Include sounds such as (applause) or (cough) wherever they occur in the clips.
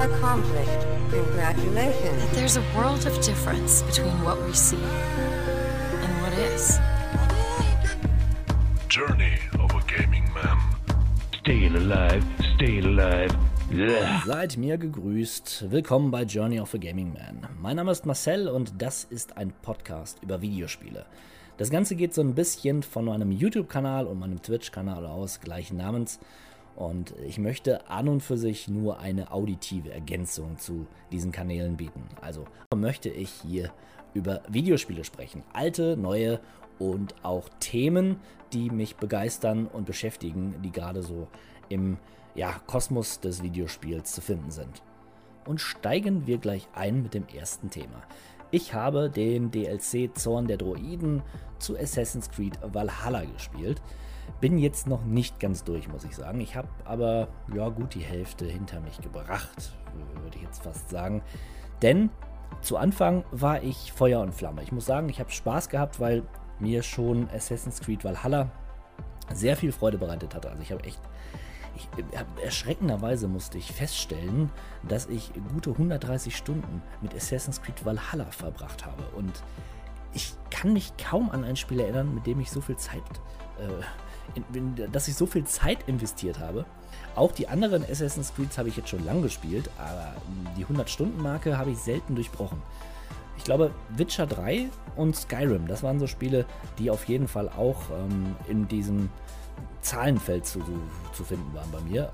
Accomplished. Congratulations. There's a world of difference between what we see and what is. Journey of a Gaming Man. Staying alive, staying alive. Ugh. Seid mir gegrüßt. Willkommen bei Journey of a Gaming Man. Mein Name ist Marcel und das ist ein Podcast über Videospiele. Das Ganze geht so ein bisschen von meinem YouTube-Kanal und meinem Twitch-Kanal aus, gleichen Namens. Und ich möchte an und für sich nur eine auditive Ergänzung zu diesen Kanälen bieten. Also möchte ich hier über Videospiele sprechen. Alte, neue und auch Themen, die mich begeistern und beschäftigen, die gerade so im ja, Kosmos des Videospiels zu finden sind. Und steigen wir gleich ein mit dem ersten Thema. Ich habe den DLC Zorn der Droiden zu Assassin's Creed Valhalla gespielt. Bin jetzt noch nicht ganz durch, muss ich sagen. Ich habe aber ja gut die Hälfte hinter mich gebracht, würde ich jetzt fast sagen. Denn zu Anfang war ich Feuer und Flamme. Ich muss sagen, ich habe Spaß gehabt, weil mir schon Assassin's Creed Valhalla sehr viel Freude bereitet hatte. Also ich habe echt ich, erschreckenderweise musste ich feststellen, dass ich gute 130 Stunden mit Assassin's Creed Valhalla verbracht habe. Und ich kann mich kaum an ein Spiel erinnern, mit dem ich so viel Zeit, äh, dass ich so viel Zeit investiert habe. Auch die anderen Assassin's Creeds habe ich jetzt schon lang gespielt, aber die 100-Stunden-Marke habe ich selten durchbrochen. Ich glaube, Witcher 3 und Skyrim, das waren so Spiele, die auf jeden Fall auch ähm, in diesem Zahlenfeld zu, zu finden waren bei mir.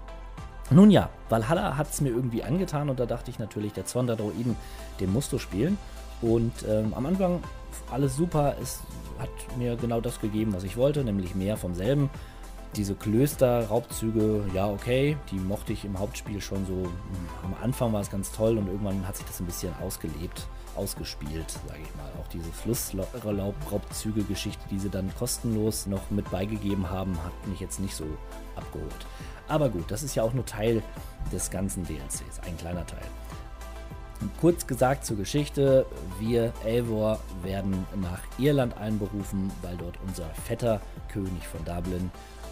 Nun ja, Valhalla hat es mir irgendwie angetan und da dachte ich natürlich, der Zorn der Droiden, den musst du spielen. Und ähm, am Anfang alles super, es hat mir genau das gegeben, was ich wollte, nämlich mehr vom selben. Diese Klöster-Raubzüge, ja okay, die mochte ich im Hauptspiel schon so. Hm, am Anfang war es ganz toll und irgendwann hat sich das ein bisschen ausgelebt ausgespielt, sage ich mal. Auch diese Flussraubzüge-Geschichte, die sie dann kostenlos noch mit beigegeben haben, hat mich jetzt nicht so abgeholt. Aber gut, das ist ja auch nur Teil des ganzen DLCs, ein kleiner Teil. Kurz gesagt zur Geschichte, wir Eivor werden nach Irland einberufen, weil dort unser fetter König von Dublin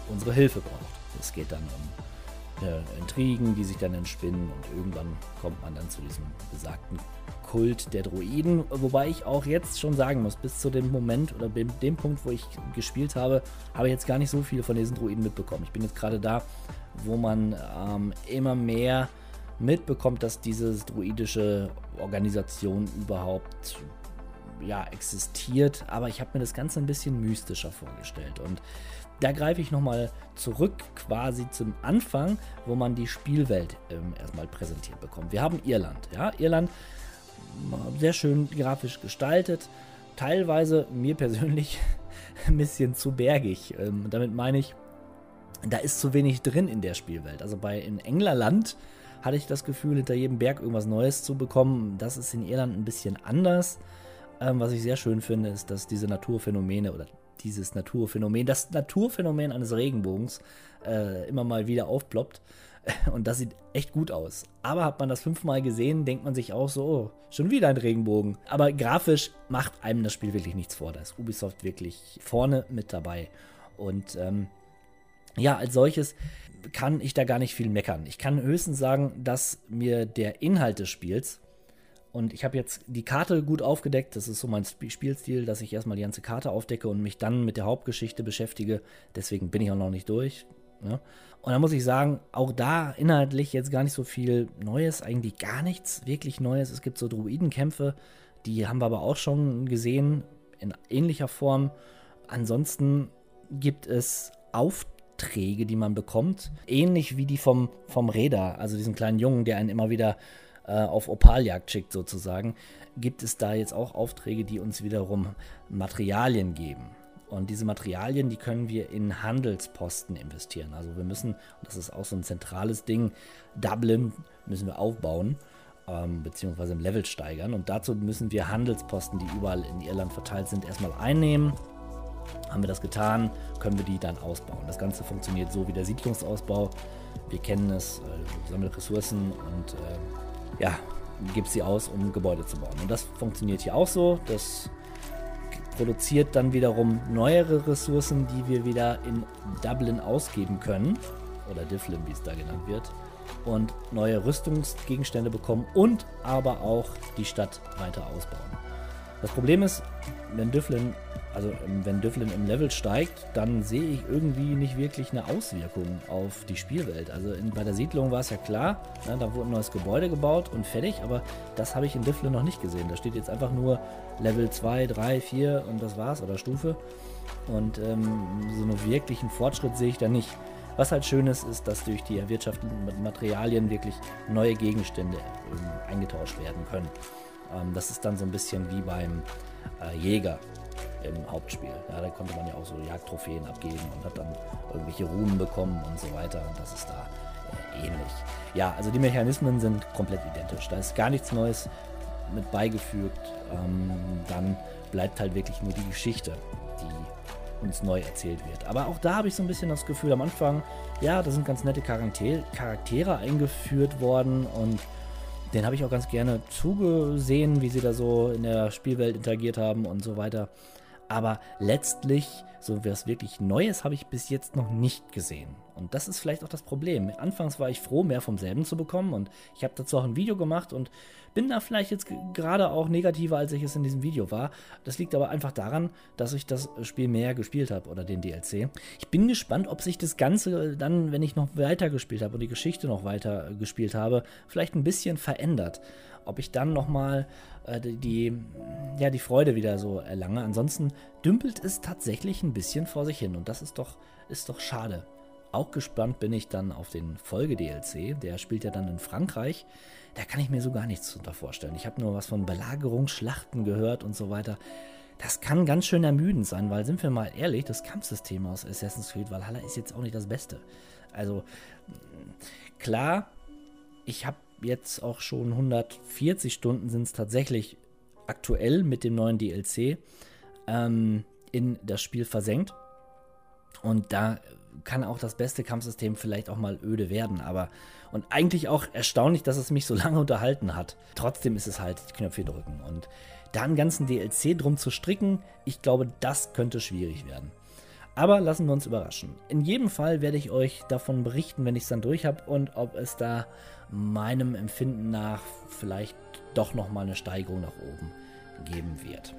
unsere Hilfe braucht. Es geht dann um äh, Intrigen, die sich dann entspinnen und irgendwann kommt man dann zu diesem besagten Kult der Droiden, wobei ich auch jetzt schon sagen muss, bis zu dem Moment oder dem Punkt, wo ich gespielt habe, habe ich jetzt gar nicht so viel von diesen Droiden mitbekommen. Ich bin jetzt gerade da, wo man ähm, immer mehr mitbekommt, dass diese druidische Organisation überhaupt ja, existiert, aber ich habe mir das Ganze ein bisschen mystischer vorgestellt und da greife ich nochmal zurück quasi zum Anfang, wo man die Spielwelt ähm, erstmal präsentiert bekommt. Wir haben Irland. Ja? Irland sehr schön grafisch gestaltet. Teilweise mir persönlich (laughs) ein bisschen zu bergig. Ähm, damit meine ich, da ist zu wenig drin in der Spielwelt. Also bei in Englerland hatte ich das Gefühl, hinter jedem Berg irgendwas Neues zu bekommen. Das ist in Irland ein bisschen anders. Ähm, was ich sehr schön finde, ist, dass diese Naturphänomene oder dieses Naturphänomen, das Naturphänomen eines Regenbogens äh, immer mal wieder aufploppt. (laughs) Und das sieht echt gut aus. Aber hat man das fünfmal gesehen, denkt man sich auch so, oh, schon wieder ein Regenbogen. Aber grafisch macht einem das Spiel wirklich nichts vor. Da ist Ubisoft wirklich vorne mit dabei. Und ähm, ja, als solches kann ich da gar nicht viel meckern. Ich kann höchstens sagen, dass mir der Inhalt des Spiels und ich habe jetzt die Karte gut aufgedeckt. Das ist so mein Spielstil, dass ich erstmal die ganze Karte aufdecke und mich dann mit der Hauptgeschichte beschäftige. Deswegen bin ich auch noch nicht durch. Ne? Und da muss ich sagen, auch da inhaltlich jetzt gar nicht so viel Neues, eigentlich gar nichts wirklich Neues. Es gibt so Druidenkämpfe, die haben wir aber auch schon gesehen in ähnlicher Form. Ansonsten gibt es Aufträge, die man bekommt, ähnlich wie die vom, vom Räder, also diesen kleinen Jungen, der einen immer wieder äh, auf Opaljagd schickt sozusagen, gibt es da jetzt auch Aufträge, die uns wiederum Materialien geben. Und diese Materialien, die können wir in Handelsposten investieren. Also wir müssen, das ist auch so ein zentrales Ding, Dublin müssen wir aufbauen, ähm, beziehungsweise im Level steigern. Und dazu müssen wir Handelsposten, die überall in Irland verteilt sind, erstmal einnehmen. Haben wir das getan, können wir die dann ausbauen. Das Ganze funktioniert so wie der Siedlungsausbau. Wir kennen es, äh, sammelt Ressourcen und äh, ja, gibt sie aus, um Gebäude zu bauen. Und das funktioniert hier auch so. Das produziert dann wiederum neuere Ressourcen, die wir wieder in Dublin ausgeben können. Oder Difflin, wie es da genannt wird. und neue Rüstungsgegenstände bekommen und aber auch die Stadt weiter ausbauen. Das Problem ist, wenn Düflin, also wenn Düflin im Level steigt, dann sehe ich irgendwie nicht wirklich eine Auswirkung auf die Spielwelt. Also in, bei der Siedlung war es ja klar, ne, da wurde ein neues Gebäude gebaut und fertig, aber das habe ich in Düflin noch nicht gesehen. Da steht jetzt einfach nur Level 2, 3, 4 und das war's oder Stufe. Und ähm, so einen wirklichen Fortschritt sehe ich da nicht. Was halt schön ist, ist, dass durch die erwirtschafteten Materialien wirklich neue Gegenstände ähm, eingetauscht werden können. Ähm, das ist dann so ein bisschen wie beim äh, Jäger im Hauptspiel. Ja, da konnte man ja auch so Jagdtrophäen abgeben und hat dann irgendwelche Runen bekommen und so weiter. Und das ist da äh, ähnlich. Ja, also die Mechanismen sind komplett identisch. Da ist gar nichts Neues mit beigefügt. Ähm, dann bleibt halt wirklich nur die Geschichte, die uns neu erzählt wird. Aber auch da habe ich so ein bisschen das Gefühl am Anfang, ja, da sind ganz nette Charaktere eingeführt worden und den habe ich auch ganz gerne zugesehen, wie sie da so in der Spielwelt interagiert haben und so weiter. Aber letztlich, so was wirklich Neues habe ich bis jetzt noch nicht gesehen. Und das ist vielleicht auch das Problem. Anfangs war ich froh, mehr vom selben zu bekommen und ich habe dazu auch ein Video gemacht und bin da vielleicht jetzt gerade auch negativer, als ich es in diesem Video war. Das liegt aber einfach daran, dass ich das Spiel mehr gespielt habe oder den DLC. Ich bin gespannt, ob sich das Ganze dann, wenn ich noch weiter gespielt habe und die Geschichte noch weiter gespielt habe, vielleicht ein bisschen verändert. Ob ich dann nochmal äh, die, ja, die Freude wieder so erlange. Ansonsten dümpelt es tatsächlich ein bisschen vor sich hin und das ist doch, ist doch schade. Auch gespannt bin ich dann auf den Folge-DLC. Der spielt ja dann in Frankreich. Da kann ich mir so gar nichts darunter vorstellen. Ich habe nur was von Belagerungsschlachten gehört und so weiter. Das kann ganz schön ermüdend sein, weil sind wir mal ehrlich, das Kampfsystem aus Assassin's Creed Valhalla ist jetzt auch nicht das Beste. Also klar, ich habe jetzt auch schon 140 Stunden sind es tatsächlich aktuell mit dem neuen DLC ähm, in das Spiel versenkt. Und da kann auch das beste Kampfsystem vielleicht auch mal öde werden, aber und eigentlich auch erstaunlich, dass es mich so (laughs) lange unterhalten hat. Trotzdem ist es halt Knöpfe drücken und da einen ganzen DLC drum zu stricken, ich glaube, das könnte schwierig werden. Aber lassen wir uns überraschen. In jedem Fall werde ich euch davon berichten, wenn ich es dann durch habe und ob es da meinem Empfinden nach vielleicht doch nochmal eine Steigerung nach oben geben wird.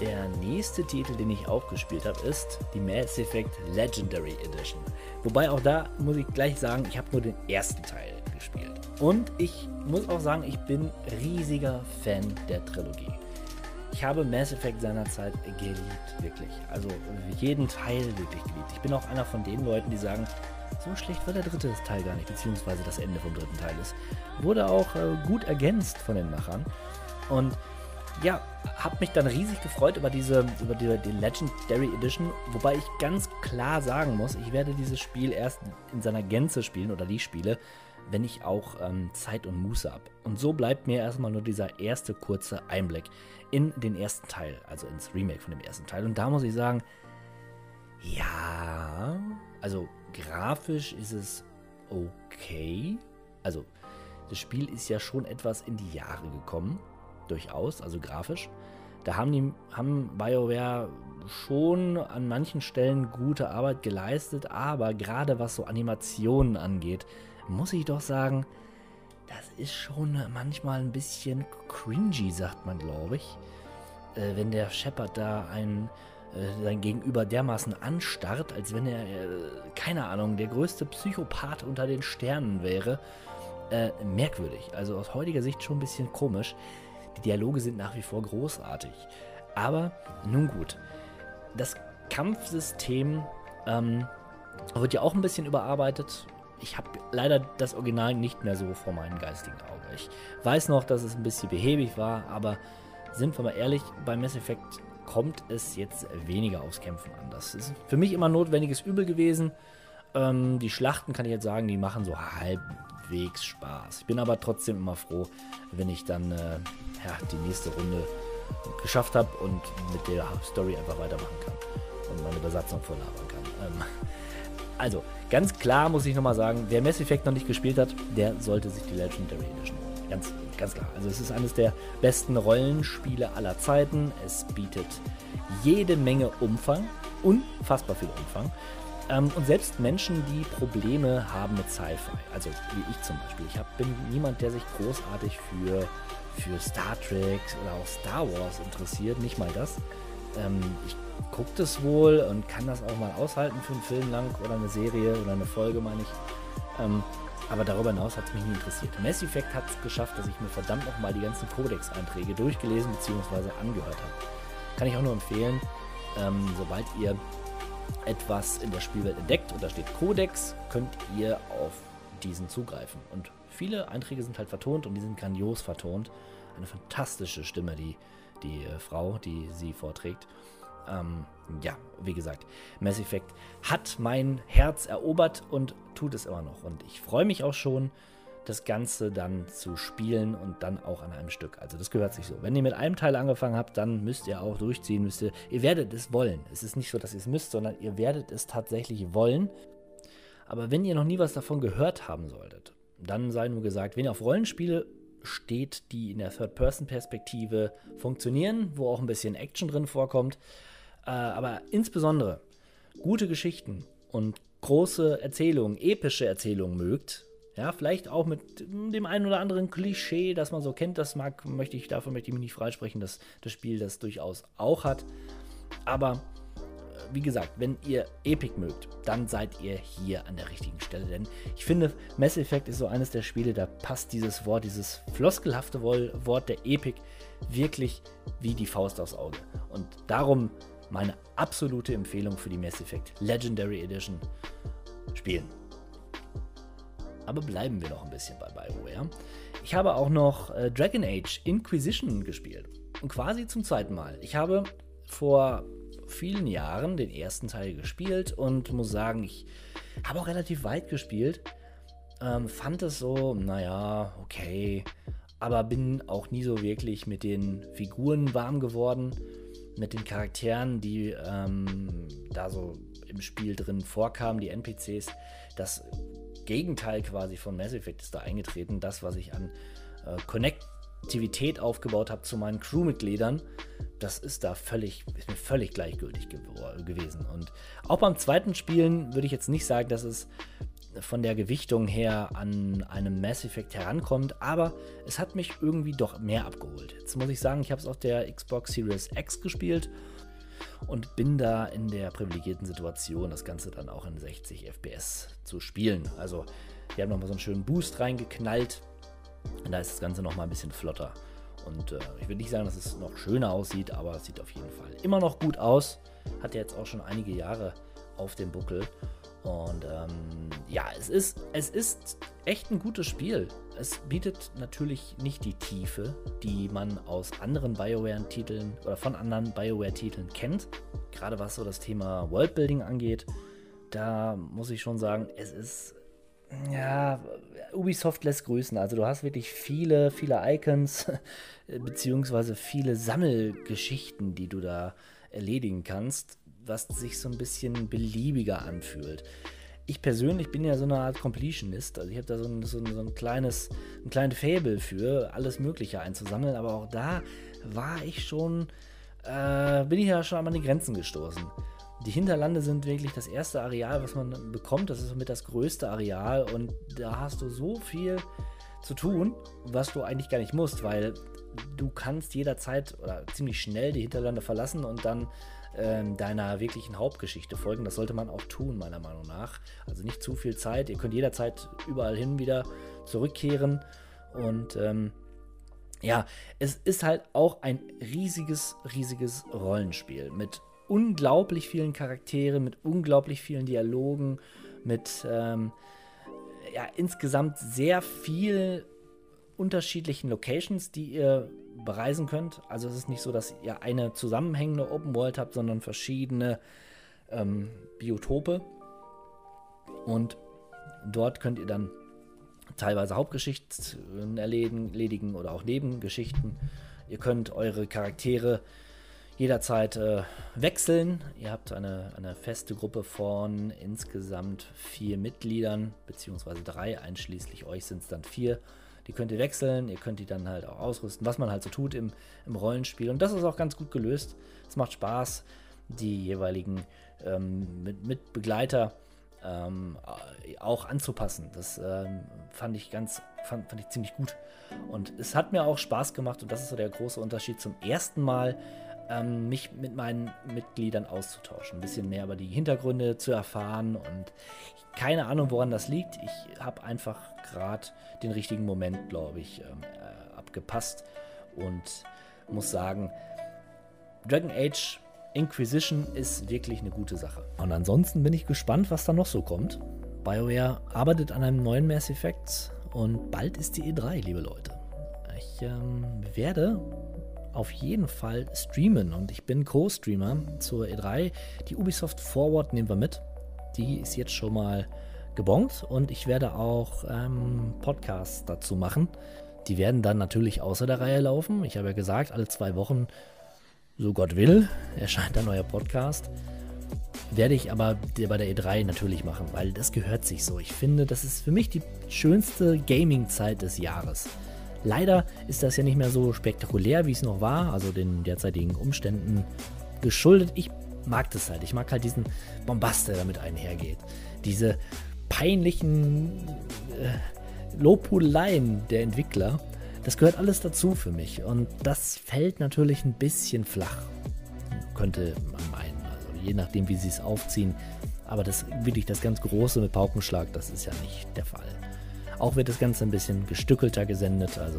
Der nächste Titel, den ich auch gespielt habe, ist die Mass Effect Legendary Edition. Wobei auch da muss ich gleich sagen, ich habe nur den ersten Teil gespielt. Und ich muss auch sagen, ich bin riesiger Fan der Trilogie. Ich habe Mass Effect seinerzeit geliebt, wirklich. Also jeden Teil wirklich geliebt. Ich bin auch einer von den Leuten, die sagen, so schlecht war der dritte Teil gar nicht, beziehungsweise das Ende vom dritten Teil ist. Wurde auch äh, gut ergänzt von den Machern. Und ja, habe mich dann riesig gefreut über diese, über die, die, Legendary Edition, wobei ich ganz klar sagen muss, ich werde dieses Spiel erst in seiner Gänze spielen oder die Spiele, wenn ich auch ähm, Zeit und Muße habe. Und so bleibt mir erstmal nur dieser erste kurze Einblick in den ersten Teil, also ins Remake von dem ersten Teil. Und da muss ich sagen, ja, also grafisch ist es okay. Also das Spiel ist ja schon etwas in die Jahre gekommen durchaus, also grafisch. Da haben, die, haben BioWare schon an manchen Stellen gute Arbeit geleistet, aber gerade was so Animationen angeht, muss ich doch sagen, das ist schon manchmal ein bisschen cringy, sagt man, glaube ich. Äh, wenn der Shepard da ein äh, sein Gegenüber dermaßen anstarrt, als wenn er, äh, keine Ahnung, der größte Psychopath unter den Sternen wäre. Äh, merkwürdig. Also aus heutiger Sicht schon ein bisschen komisch. Die Dialoge sind nach wie vor großartig. Aber nun gut, das Kampfsystem ähm, wird ja auch ein bisschen überarbeitet. Ich habe leider das Original nicht mehr so vor meinem geistigen Auge. Ich weiß noch, dass es ein bisschen behäbig war, aber sind wir mal ehrlich, bei Mass Effect kommt es jetzt weniger aufs Kämpfen an. Das ist für mich immer notwendiges Übel gewesen. Ähm, die Schlachten kann ich jetzt sagen, die machen so halbwegs Spaß. Ich bin aber trotzdem immer froh, wenn ich dann äh, ja, die nächste Runde geschafft habe und mit der Story einfach weitermachen kann und meine Besatzung vorlabern kann. Ähm, also, ganz klar muss ich nochmal sagen, wer Mass Effect noch nicht gespielt hat, der sollte sich die Legendary Edition holen. Ganz, ganz klar. Also es ist eines der besten Rollenspiele aller Zeiten. Es bietet jede Menge Umfang, unfassbar viel Umfang. Ähm, und selbst Menschen, die Probleme haben mit Sci-Fi, also wie ich zum Beispiel. Ich hab, bin niemand, der sich großartig für, für Star Trek oder auch Star Wars interessiert, nicht mal das. Ähm, ich gucke das wohl und kann das auch mal aushalten für einen Film lang oder eine Serie oder eine Folge, meine ich. Ähm, aber darüber hinaus hat es mich nie interessiert. Mass Effect hat es geschafft, dass ich mir verdammt nochmal die ganzen Codex-Einträge durchgelesen bzw. angehört habe. Kann ich auch nur empfehlen, ähm, sobald ihr etwas in der Spielwelt entdeckt und da steht Codex, könnt ihr auf diesen zugreifen. Und viele Einträge sind halt vertont und die sind grandios vertont. Eine fantastische Stimme, die, die äh, Frau, die sie vorträgt. Ähm, ja, wie gesagt, Mass Effect hat mein Herz erobert und tut es immer noch. Und ich freue mich auch schon, das Ganze dann zu spielen und dann auch an einem Stück. Also das gehört sich so. Wenn ihr mit einem Teil angefangen habt, dann müsst ihr auch durchziehen, müsst ihr, ihr werdet es wollen. Es ist nicht so, dass ihr es müsst, sondern ihr werdet es tatsächlich wollen. Aber wenn ihr noch nie was davon gehört haben solltet, dann sei nur gesagt, wenn ihr auf Rollenspiele steht, die in der Third-Person-Perspektive funktionieren, wo auch ein bisschen Action drin vorkommt, äh, aber insbesondere gute Geschichten und große Erzählungen, epische Erzählungen mögt, ja, vielleicht auch mit dem einen oder anderen Klischee, das man so kennt, das mag, möchte ich, davon möchte ich mich nicht freisprechen, dass das Spiel das durchaus auch hat. Aber äh, wie gesagt, wenn ihr Epic mögt, dann seid ihr hier an der richtigen Stelle. Denn ich finde, Mass Effect ist so eines der Spiele, da passt dieses Wort, dieses floskelhafte Wort der Epic wirklich wie die Faust aufs Auge. Und darum meine absolute Empfehlung für die Mass Effect Legendary Edition spielen. Aber bleiben wir noch ein bisschen bei BioWare. Ich habe auch noch äh, Dragon Age Inquisition gespielt. Und quasi zum zweiten Mal. Ich habe vor vielen Jahren den ersten Teil gespielt und muss sagen, ich habe auch relativ weit gespielt. Ähm, fand es so, naja, okay. Aber bin auch nie so wirklich mit den Figuren warm geworden. Mit den Charakteren, die ähm, da so im Spiel drin vorkamen, die NPCs. Das Gegenteil quasi von Mass Effect ist da eingetreten. Das, was ich an äh, Konnektivität aufgebaut habe zu meinen Crewmitgliedern, das ist da völlig, ist mir völlig gleichgültig ge gewesen. Und auch beim zweiten Spielen würde ich jetzt nicht sagen, dass es von der Gewichtung her an einem Mass Effect herankommt, aber es hat mich irgendwie doch mehr abgeholt. Jetzt muss ich sagen, ich habe es auf der Xbox Series X gespielt und bin da in der privilegierten Situation, das Ganze dann auch in 60 FPS zu spielen. Also, wir haben nochmal so einen schönen Boost reingeknallt und da ist das Ganze nochmal ein bisschen flotter. Und äh, ich würde nicht sagen, dass es noch schöner aussieht, aber es sieht auf jeden Fall immer noch gut aus. Hat ja jetzt auch schon einige Jahre auf dem Buckel. Und ähm, ja, es ist, es ist echt ein gutes Spiel. Es bietet natürlich nicht die Tiefe, die man aus anderen BioWare-Titeln oder von anderen BioWare-Titeln kennt. Gerade was so das Thema Worldbuilding angeht, da muss ich schon sagen, es ist ja, Ubisoft lässt grüßen. Also du hast wirklich viele, viele Icons, (laughs) beziehungsweise viele Sammelgeschichten, die du da erledigen kannst was sich so ein bisschen beliebiger anfühlt. Ich persönlich bin ja so eine Art Completionist, also ich habe da so ein, so, ein, so ein kleines, ein kleines Faible für, alles Mögliche einzusammeln, aber auch da war ich schon, äh, bin ich ja schon an meine Grenzen gestoßen. Die Hinterlande sind wirklich das erste Areal, was man bekommt. Das ist somit das größte Areal und da hast du so viel zu tun, was du eigentlich gar nicht musst, weil du kannst jederzeit oder ziemlich schnell die Hinterlande verlassen und dann ähm, deiner wirklichen Hauptgeschichte folgen. Das sollte man auch tun, meiner Meinung nach. Also nicht zu viel Zeit. Ihr könnt jederzeit überall hin wieder zurückkehren. Und ähm, ja, es ist halt auch ein riesiges, riesiges Rollenspiel mit unglaublich vielen Charakteren, mit unglaublich vielen Dialogen, mit ähm, ja, insgesamt sehr viel unterschiedlichen Locations, die ihr bereisen könnt. Also es ist nicht so, dass ihr eine zusammenhängende Open World habt, sondern verschiedene ähm, Biotope. Und dort könnt ihr dann teilweise Hauptgeschichten erledigen oder auch Nebengeschichten. Ihr könnt eure Charaktere jederzeit äh, wechseln. Ihr habt eine, eine feste Gruppe von insgesamt vier Mitgliedern, beziehungsweise drei, einschließlich euch sind es dann vier. Die könnt ihr wechseln, ihr könnt die dann halt auch ausrüsten, was man halt so tut im, im Rollenspiel. Und das ist auch ganz gut gelöst. Es macht Spaß. die jeweiligen ähm, mit, mit Begleiter ähm, auch anzupassen. Das ähm, fand ich ganz, fand, fand ich ziemlich gut. Und es hat mir auch Spaß gemacht und das ist so der große Unterschied zum ersten Mal, ähm, mich mit meinen Mitgliedern auszutauschen, ein bisschen mehr über die Hintergründe zu erfahren und keine Ahnung, woran das liegt. Ich habe einfach gerade den richtigen Moment, glaube ich, ähm, äh, abgepasst und muss sagen, Dragon Age Inquisition ist wirklich eine gute Sache. Und ansonsten bin ich gespannt, was da noch so kommt. BioWare arbeitet an einem neuen Mass Effect und bald ist die E3, liebe Leute. Ich ähm, werde auf jeden Fall streamen und ich bin Co-Streamer zur E3. Die Ubisoft Forward nehmen wir mit. Die ist jetzt schon mal gebongt und ich werde auch ähm, Podcasts dazu machen. Die werden dann natürlich außer der Reihe laufen. Ich habe ja gesagt, alle zwei Wochen, so Gott will, (laughs) erscheint ein neuer Podcast. Werde ich aber bei der E3 natürlich machen, weil das gehört sich so. Ich finde, das ist für mich die schönste Gaming-Zeit des Jahres. Leider ist das ja nicht mehr so spektakulär, wie es noch war, also den derzeitigen Umständen geschuldet. Ich mag das halt. Ich mag halt diesen Bombast, der damit einhergeht. Diese peinlichen äh, Lobhudeleien der Entwickler. Das gehört alles dazu für mich. Und das fällt natürlich ein bisschen flach. Könnte man meinen. Also je nachdem, wie sie es aufziehen. Aber das wirklich das ganz Große mit Paukenschlag, das ist ja nicht der Fall. Auch wird das Ganze ein bisschen gestückelter gesendet. Also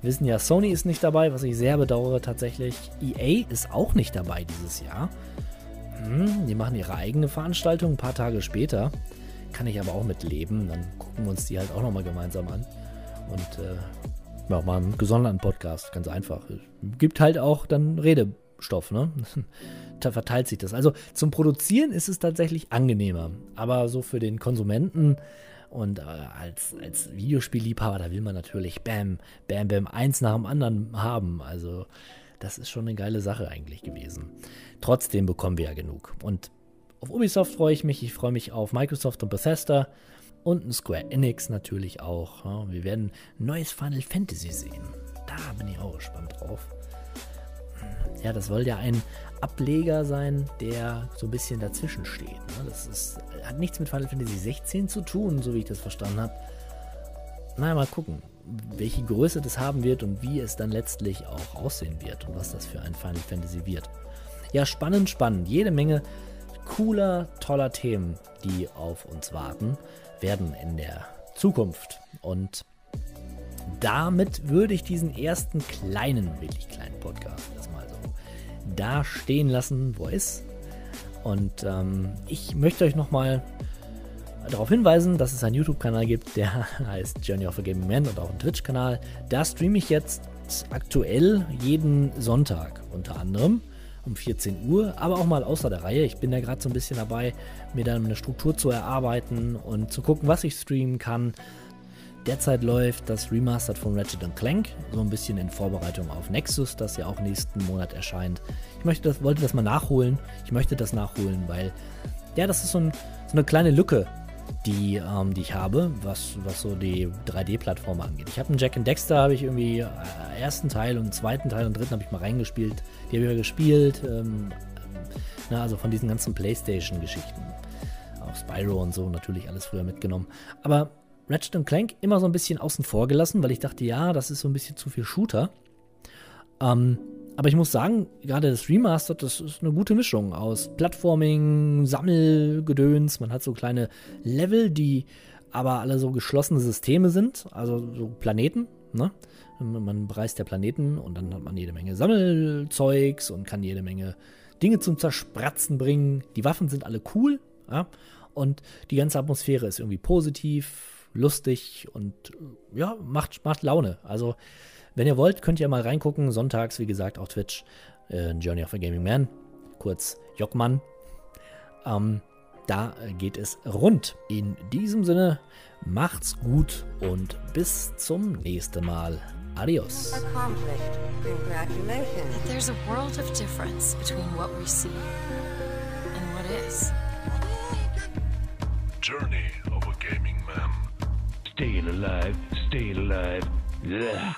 wir wissen ja, Sony ist nicht dabei, was ich sehr bedauere tatsächlich. EA ist auch nicht dabei dieses Jahr. Hm, die machen ihre eigene Veranstaltung ein paar Tage später. Kann ich aber auch mit leben. Dann gucken wir uns die halt auch nochmal gemeinsam an. Und äh, ja, mal einen gesonderten Podcast, ganz einfach. Gibt halt auch dann Redestoff, ne? (laughs) da verteilt sich das. Also zum Produzieren ist es tatsächlich angenehmer. Aber so für den Konsumenten und äh, als, als Videospielliebhaber, da will man natürlich Bam, Bam, Bam, eins nach dem anderen haben. Also das ist schon eine geile Sache eigentlich gewesen. Trotzdem bekommen wir ja genug. Und auf Ubisoft freue ich mich. Ich freue mich auf Microsoft und Bethesda. Und ein Square Enix natürlich auch. Wir werden ein neues Final Fantasy sehen. Da bin ich auch gespannt drauf. Ja, das soll ja ein Ableger sein, der so ein bisschen dazwischen steht. Ne? Das ist, hat nichts mit Final Fantasy 16 zu tun, so wie ich das verstanden habe. Naja, mal gucken, welche Größe das haben wird und wie es dann letztlich auch aussehen wird und was das für ein Final Fantasy wird. Ja, spannend, spannend. Jede Menge cooler, toller Themen, die auf uns warten, werden in der Zukunft. Und damit würde ich diesen ersten kleinen, wirklich kleinen Podcast erstmal da stehen lassen, wo er ist. Und ähm, ich möchte euch nochmal darauf hinweisen, dass es einen YouTube-Kanal gibt, der (laughs) heißt Journey of a Gaming Man und auch einen Twitch-Kanal. Da streame ich jetzt aktuell jeden Sonntag unter anderem um 14 Uhr, aber auch mal außer der Reihe. Ich bin da gerade so ein bisschen dabei, mir dann eine Struktur zu erarbeiten und zu gucken, was ich streamen kann. Derzeit läuft das Remastered von Ratchet Clank, so ein bisschen in Vorbereitung auf Nexus, das ja auch nächsten Monat erscheint. Ich möchte das, wollte das mal nachholen. Ich möchte das nachholen, weil ja, das ist so, ein, so eine kleine Lücke, die, ähm, die ich habe, was, was so die 3D-Plattform angeht. Ich habe einen Jack and Dexter, habe ich irgendwie äh, ersten Teil und zweiten Teil und dritten habe ich mal reingespielt. Die habe ich ja gespielt. Ähm, na, also von diesen ganzen Playstation-Geschichten. Auch Spyro und so natürlich alles früher mitgenommen. Aber Ratchet Clank immer so ein bisschen außen vor gelassen, weil ich dachte, ja, das ist so ein bisschen zu viel Shooter. Ähm, aber ich muss sagen, gerade das Remastered, das ist eine gute Mischung aus Plattforming, Sammelgedöns. Man hat so kleine Level, die aber alle so geschlossene Systeme sind, also so Planeten. Ne? Man bereist der Planeten und dann hat man jede Menge Sammelzeugs und kann jede Menge Dinge zum Zerspratzen bringen. Die Waffen sind alle cool ja? und die ganze Atmosphäre ist irgendwie positiv lustig und äh, ja, macht, macht Laune. Also, wenn ihr wollt, könnt ihr mal reingucken. Sonntags, wie gesagt, auf Twitch. Äh, Journey of a Gaming Man. Kurz Jockmann. Ähm, da geht es rund. In diesem Sinne, macht's gut und bis zum nächsten Mal. Adios. Accomplished. Congratulations. But there's a world of difference between what we see and what is. Journey Staying alive, staying alive. Ugh.